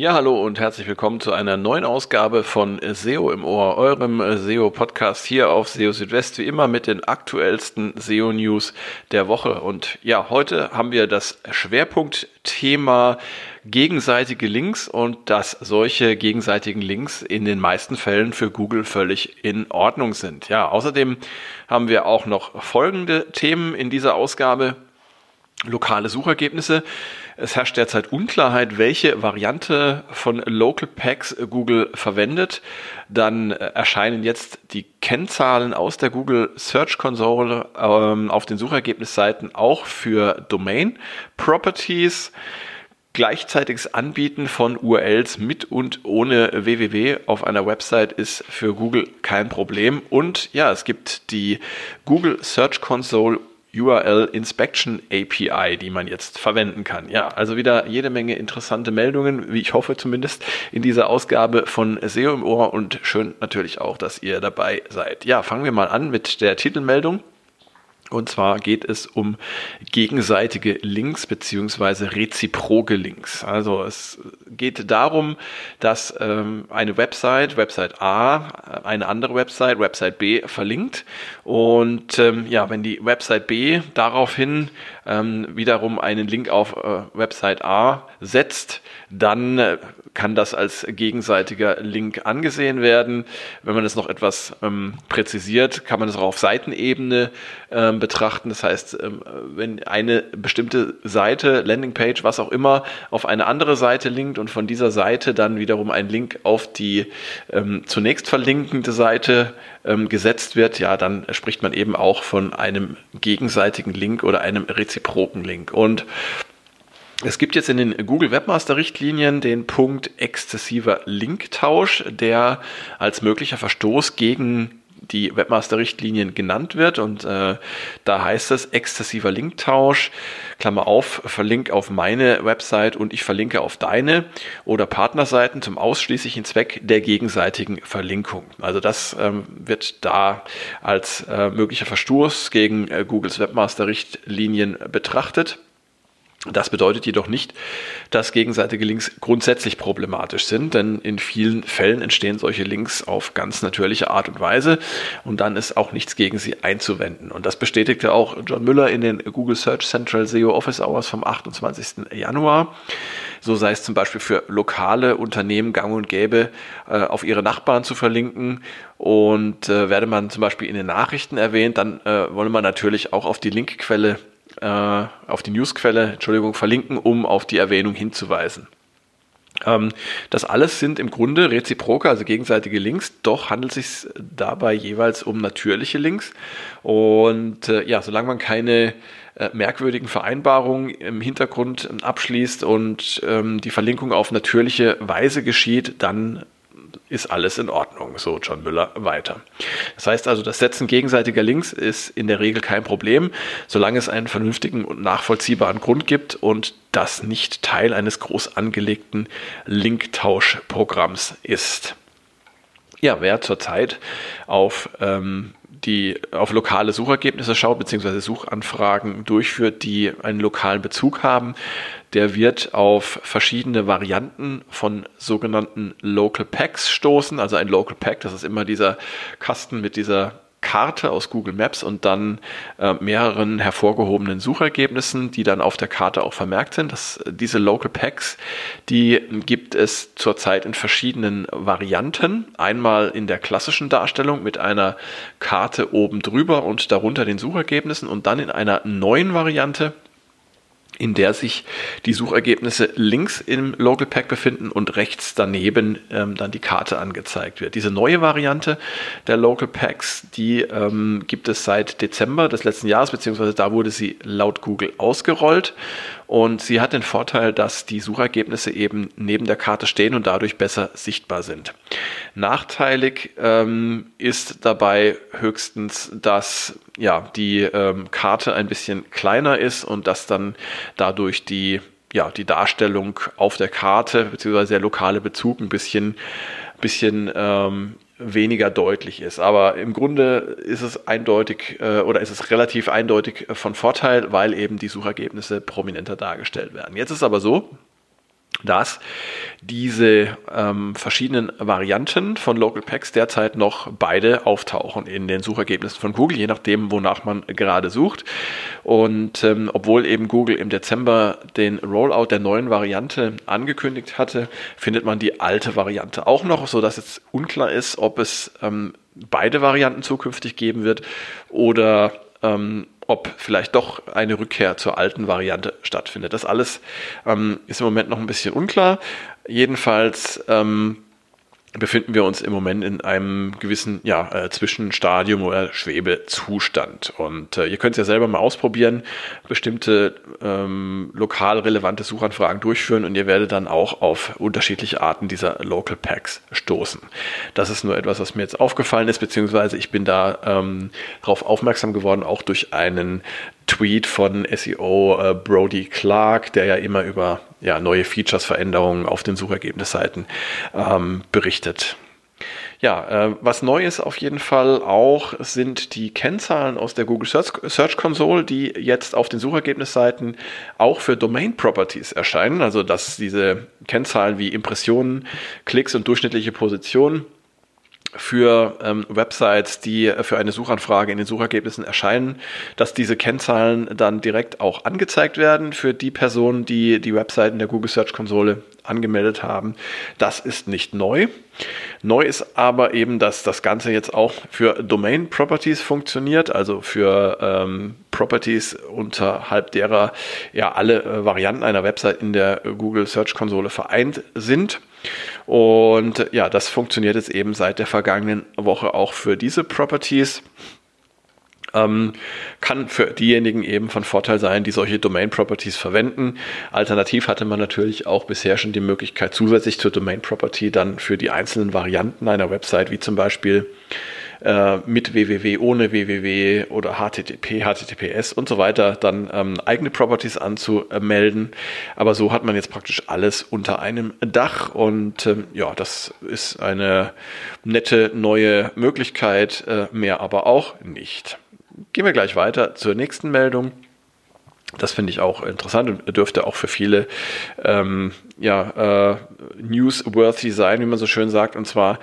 Ja, hallo und herzlich willkommen zu einer neuen Ausgabe von SEO im Ohr, eurem SEO-Podcast hier auf SEO Südwest, wie immer mit den aktuellsten SEO-News der Woche. Und ja, heute haben wir das Schwerpunktthema gegenseitige Links und dass solche gegenseitigen Links in den meisten Fällen für Google völlig in Ordnung sind. Ja, außerdem haben wir auch noch folgende Themen in dieser Ausgabe lokale Suchergebnisse. Es herrscht derzeit Unklarheit, welche Variante von Local Packs Google verwendet. Dann äh, erscheinen jetzt die Kennzahlen aus der Google Search Console ähm, auf den Suchergebnisseiten auch für Domain Properties. Gleichzeitiges Anbieten von URLs mit und ohne www auf einer Website ist für Google kein Problem. Und ja, es gibt die Google Search Console URL Inspection API, die man jetzt verwenden kann. Ja, also wieder jede Menge interessante Meldungen, wie ich hoffe zumindest in dieser Ausgabe von SEO im Ohr und schön natürlich auch, dass ihr dabei seid. Ja, fangen wir mal an mit der Titelmeldung. Und zwar geht es um gegenseitige Links beziehungsweise reziproke Links. Also es geht darum, dass ähm, eine Website, Website A, eine andere Website, Website B verlinkt. Und ähm, ja, wenn die Website B daraufhin ähm, wiederum einen Link auf äh, Website A setzt, dann äh, kann das als gegenseitiger Link angesehen werden. Wenn man das noch etwas ähm, präzisiert, kann man das auch auf Seitenebene ähm, betrachten. Das heißt, ähm, wenn eine bestimmte Seite, Landingpage, was auch immer, auf eine andere Seite linkt und von dieser Seite dann wiederum ein Link auf die ähm, zunächst verlinkende Seite ähm, gesetzt wird, ja, dann spricht man eben auch von einem gegenseitigen Link oder einem reziproken Link. Und es gibt jetzt in den Google Webmaster Richtlinien den Punkt exzessiver Linktausch, der als möglicher Verstoß gegen die Webmaster-Richtlinien genannt wird. Und äh, da heißt es exzessiver Linktausch, Klammer auf, verlink auf meine Website und ich verlinke auf deine oder Partnerseiten zum ausschließlichen Zweck der gegenseitigen Verlinkung. Also das ähm, wird da als äh, möglicher Verstoß gegen äh, Googles Webmaster-Richtlinien betrachtet. Das bedeutet jedoch nicht, dass gegenseitige Links grundsätzlich problematisch sind, denn in vielen Fällen entstehen solche Links auf ganz natürliche Art und Weise und dann ist auch nichts gegen sie einzuwenden. Und das bestätigte auch John Müller in den Google Search Central SEO Office Hours vom 28. Januar. So sei es zum Beispiel für lokale Unternehmen gang und gäbe, äh, auf ihre Nachbarn zu verlinken. Und äh, werde man zum Beispiel in den Nachrichten erwähnt, dann äh, wolle man natürlich auch auf die Linkquelle äh, auf die Newsquelle, Entschuldigung, verlinken, um auf die Erwähnung hinzuweisen. Ähm, das alles sind im Grunde reziproke, also gegenseitige Links, doch handelt es sich dabei jeweils um natürliche Links. Und äh, ja, solange man keine äh, merkwürdigen Vereinbarungen im Hintergrund abschließt und ähm, die Verlinkung auf natürliche Weise geschieht, dann ist alles in Ordnung, so John Müller weiter. Das heißt also, das Setzen gegenseitiger Links ist in der Regel kein Problem, solange es einen vernünftigen und nachvollziehbaren Grund gibt und das nicht Teil eines groß angelegten Linktauschprogramms ist. Ja, wer zurzeit auf ähm, die auf lokale Suchergebnisse schaut, beziehungsweise Suchanfragen durchführt, die einen lokalen Bezug haben, der wird auf verschiedene Varianten von sogenannten Local Packs stoßen. Also ein Local Pack, das ist immer dieser Kasten mit dieser Karte aus Google Maps und dann äh, mehreren hervorgehobenen Suchergebnissen, die dann auf der Karte auch vermerkt sind. Das, diese Local Packs, die gibt es zurzeit in verschiedenen Varianten. Einmal in der klassischen Darstellung mit einer Karte oben drüber und darunter den Suchergebnissen und dann in einer neuen Variante, in der sich die Suchergebnisse links im Local Pack befinden und rechts daneben ähm, dann die Karte angezeigt wird. Diese neue Variante der Local Packs, die ähm, gibt es seit Dezember des letzten Jahres, beziehungsweise da wurde sie laut Google ausgerollt und sie hat den Vorteil, dass die Suchergebnisse eben neben der Karte stehen und dadurch besser sichtbar sind. Nachteilig ähm, ist dabei höchstens, dass ja, die ähm, Karte ein bisschen kleiner ist und dass dann dadurch die, ja, die Darstellung auf der Karte bzw. der lokale Bezug ein bisschen, bisschen ähm, weniger deutlich ist. Aber im Grunde ist es eindeutig äh, oder ist es relativ eindeutig von Vorteil, weil eben die Suchergebnisse prominenter dargestellt werden. Jetzt ist aber so, dass diese ähm, verschiedenen Varianten von Local Packs derzeit noch beide auftauchen in den Suchergebnissen von Google, je nachdem, wonach man gerade sucht. Und ähm, obwohl eben Google im Dezember den Rollout der neuen Variante angekündigt hatte, findet man die alte Variante auch noch, so dass jetzt unklar ist, ob es ähm, beide Varianten zukünftig geben wird oder ähm, ob vielleicht doch eine Rückkehr zur alten Variante stattfindet. Das alles ähm, ist im Moment noch ein bisschen unklar. Jedenfalls ähm, befinden wir uns im Moment in einem gewissen ja, äh, Zwischenstadium oder Schwebezustand. Und äh, ihr könnt es ja selber mal ausprobieren, bestimmte ähm, lokal relevante Suchanfragen durchführen und ihr werdet dann auch auf unterschiedliche Arten dieser Local Packs stoßen. Das ist nur etwas, was mir jetzt aufgefallen ist, beziehungsweise ich bin da ähm, darauf aufmerksam geworden, auch durch einen Tweet von SEO äh, Brody Clark, der ja immer über ja, neue Features, Veränderungen auf den Suchergebnisseiten ähm, berichtet. Ja, äh, was neu ist auf jeden Fall auch sind die Kennzahlen aus der Google Search, Search Console, die jetzt auf den Suchergebnisseiten auch für Domain Properties erscheinen. Also dass diese Kennzahlen wie Impressionen, Klicks und durchschnittliche Positionen für ähm, Websites, die für eine Suchanfrage in den Suchergebnissen erscheinen, dass diese Kennzahlen dann direkt auch angezeigt werden für die Personen, die die Webseiten der Google Search Konsole angemeldet haben. Das ist nicht neu. Neu ist aber eben, dass das Ganze jetzt auch für Domain Properties funktioniert, also für ähm, Properties unterhalb derer ja alle äh, Varianten einer Website in der Google Search Konsole vereint sind. Und ja, das funktioniert jetzt eben seit der vergangenen Woche auch für diese Properties. Ähm, kann für diejenigen eben von Vorteil sein, die solche Domain Properties verwenden. Alternativ hatte man natürlich auch bisher schon die Möglichkeit, zusätzlich zur Domain Property dann für die einzelnen Varianten einer Website, wie zum Beispiel äh, mit www, ohne www oder HTTP, HTTPS und so weiter dann ähm, eigene Properties anzumelden. Aber so hat man jetzt praktisch alles unter einem Dach und ähm, ja, das ist eine nette neue Möglichkeit, äh, mehr aber auch nicht. Gehen wir gleich weiter zur nächsten Meldung. Das finde ich auch interessant und dürfte auch für viele ähm, ja, äh, newsworthy sein, wie man so schön sagt. Und zwar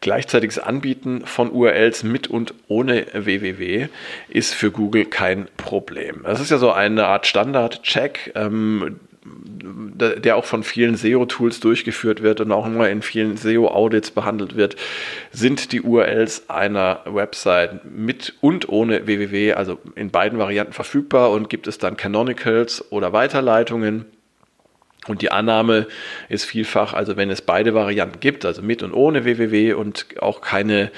gleichzeitiges Anbieten von URLs mit und ohne www ist für Google kein Problem. Das ist ja so eine Art Standard-Check. Ähm, der auch von vielen SEO-Tools durchgeführt wird und auch immer in vielen SEO-Audits behandelt wird, sind die URLs einer Website mit und ohne www, also in beiden Varianten verfügbar und gibt es dann Canonicals oder Weiterleitungen und die Annahme ist vielfach, also wenn es beide Varianten gibt, also mit und ohne www und auch keine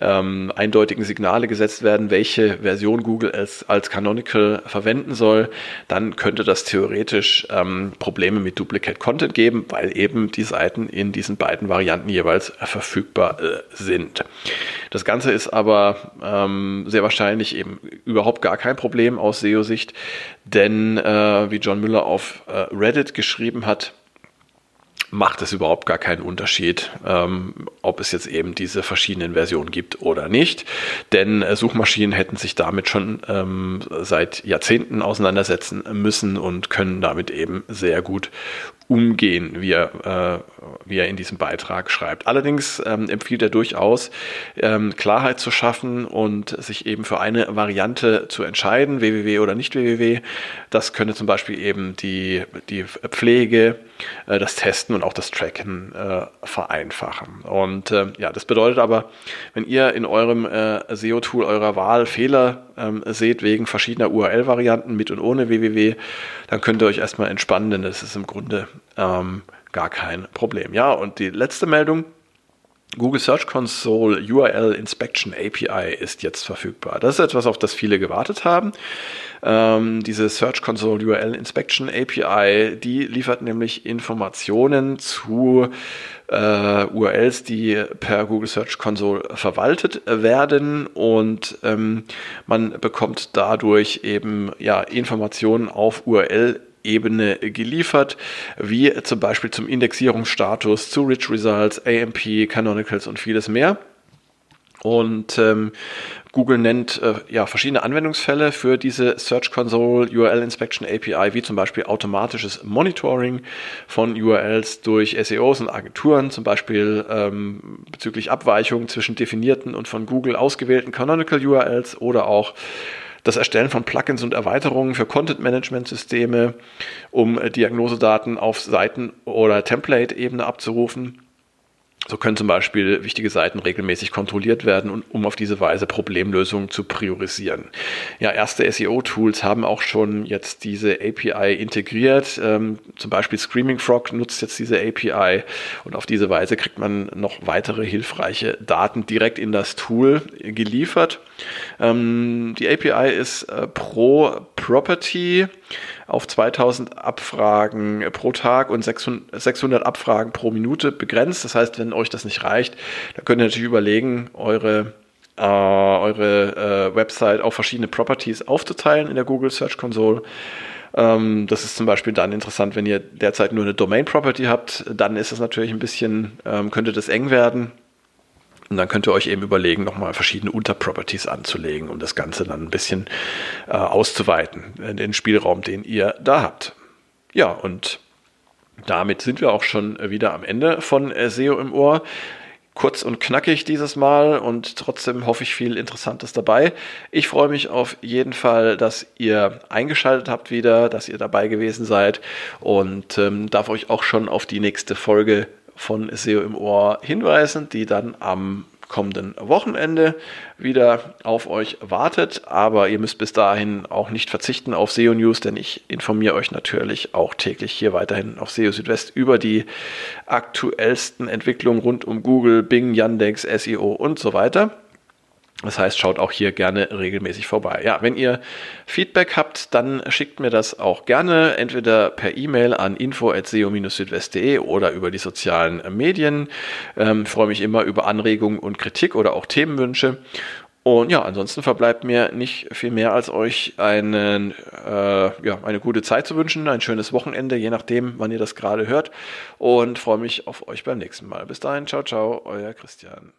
ähm, eindeutigen Signale gesetzt werden, welche Version Google als, als Canonical verwenden soll, dann könnte das theoretisch ähm, Probleme mit Duplicate Content geben, weil eben die Seiten in diesen beiden Varianten jeweils verfügbar äh, sind. Das Ganze ist aber ähm, sehr wahrscheinlich eben überhaupt gar kein Problem aus SEO-Sicht, denn äh, wie John Müller auf äh, Reddit geschrieben hat, macht es überhaupt gar keinen Unterschied, ähm, ob es jetzt eben diese verschiedenen Versionen gibt oder nicht. Denn äh, Suchmaschinen hätten sich damit schon ähm, seit Jahrzehnten auseinandersetzen müssen und können damit eben sehr gut umgehen, wie er, äh, wie er in diesem Beitrag schreibt. Allerdings ähm, empfiehlt er durchaus, ähm, Klarheit zu schaffen und sich eben für eine Variante zu entscheiden, www oder nicht www. Das könnte zum Beispiel eben die, die Pflege, äh, das Testen und auch das Tracken äh, vereinfachen. Und äh, ja, das bedeutet aber, wenn ihr in eurem äh, SEO-Tool eurer Wahl Fehler ähm, seht wegen verschiedener URL-Varianten mit und ohne www, dann könnt ihr euch erstmal entspannen, denn das ist im Grunde ähm, gar kein Problem. Ja, und die letzte Meldung. Google Search Console URL Inspection API ist jetzt verfügbar. Das ist etwas, auf das viele gewartet haben. Ähm, diese Search Console URL Inspection API, die liefert nämlich Informationen zu äh, URLs, die per Google Search Console verwaltet werden und ähm, man bekommt dadurch eben ja Informationen auf URL Ebene geliefert, wie zum Beispiel zum Indexierungsstatus, zu Rich Results, AMP, Canonicals und vieles mehr. Und ähm, Google nennt äh, ja verschiedene Anwendungsfälle für diese Search Console URL Inspection API, wie zum Beispiel automatisches Monitoring von URLs durch SEOs und Agenturen, zum Beispiel ähm, bezüglich Abweichungen zwischen definierten und von Google ausgewählten Canonical URLs oder auch das Erstellen von Plugins und Erweiterungen für Content-Management-Systeme, um äh, Diagnosedaten auf Seiten- oder Template-Ebene abzurufen so können zum Beispiel wichtige Seiten regelmäßig kontrolliert werden, um auf diese Weise Problemlösungen zu priorisieren. Ja, erste SEO-Tools haben auch schon jetzt diese API integriert. Ähm, zum Beispiel Screaming Frog nutzt jetzt diese API und auf diese Weise kriegt man noch weitere hilfreiche Daten direkt in das Tool geliefert. Ähm, die API ist äh, pro Property auf 2000 Abfragen pro Tag und 600 Abfragen pro Minute begrenzt. Das heißt, wenn euch das nicht reicht, dann könnt ihr natürlich überlegen, eure äh, eure äh, Website auf verschiedene Properties aufzuteilen in der Google Search Console. Ähm, das ist zum Beispiel dann interessant, wenn ihr derzeit nur eine Domain Property habt, dann ist es natürlich ein bisschen, ähm, könnte das eng werden. Und dann könnt ihr euch eben überlegen, nochmal verschiedene Unterproperties anzulegen, um das Ganze dann ein bisschen äh, auszuweiten, äh, den Spielraum, den ihr da habt. Ja, und damit sind wir auch schon wieder am Ende von äh, SEO im Ohr. Kurz und knackig dieses Mal und trotzdem hoffe ich viel Interessantes dabei. Ich freue mich auf jeden Fall, dass ihr eingeschaltet habt wieder, dass ihr dabei gewesen seid und ähm, darf euch auch schon auf die nächste Folge von SEO im Ohr hinweisen, die dann am kommenden Wochenende wieder auf euch wartet. Aber ihr müsst bis dahin auch nicht verzichten auf SEO News, denn ich informiere euch natürlich auch täglich hier weiterhin auf SEO Südwest über die aktuellsten Entwicklungen rund um Google, Bing, Yandex, SEO und so weiter. Das heißt, schaut auch hier gerne regelmäßig vorbei. Ja, wenn ihr Feedback habt, dann schickt mir das auch gerne entweder per E-Mail an info@seo-südwest.de oder über die sozialen Medien. Ähm, freue mich immer über Anregungen und Kritik oder auch Themenwünsche. Und ja, ansonsten verbleibt mir nicht viel mehr, als euch einen, äh, ja, eine gute Zeit zu wünschen, ein schönes Wochenende, je nachdem, wann ihr das gerade hört. Und freue mich auf euch beim nächsten Mal. Bis dahin, ciao, ciao, euer Christian.